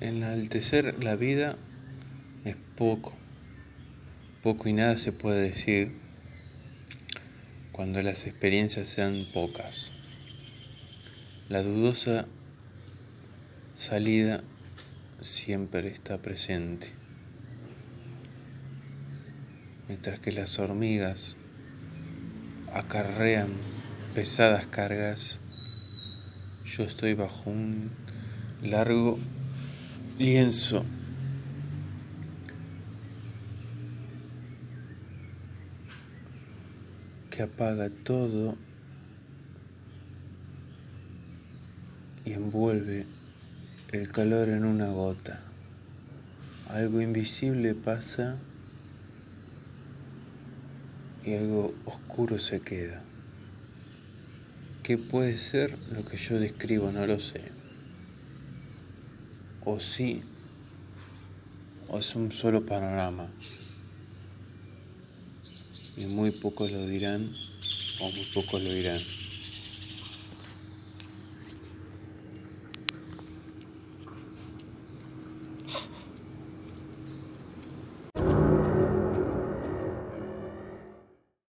enaltecer la vida es poco. Poco y nada se puede decir cuando las experiencias sean pocas. La dudosa salida siempre está presente. Mientras que las hormigas acarrean pesadas cargas, yo estoy bajo un largo lienzo que apaga todo y envuelve el calor en una gota. Algo invisible pasa y algo oscuro se queda. ¿Qué puede ser lo que yo describo? No lo sé. O sí, o es un solo panorama. Y muy pocos lo dirán o muy pocos lo dirán.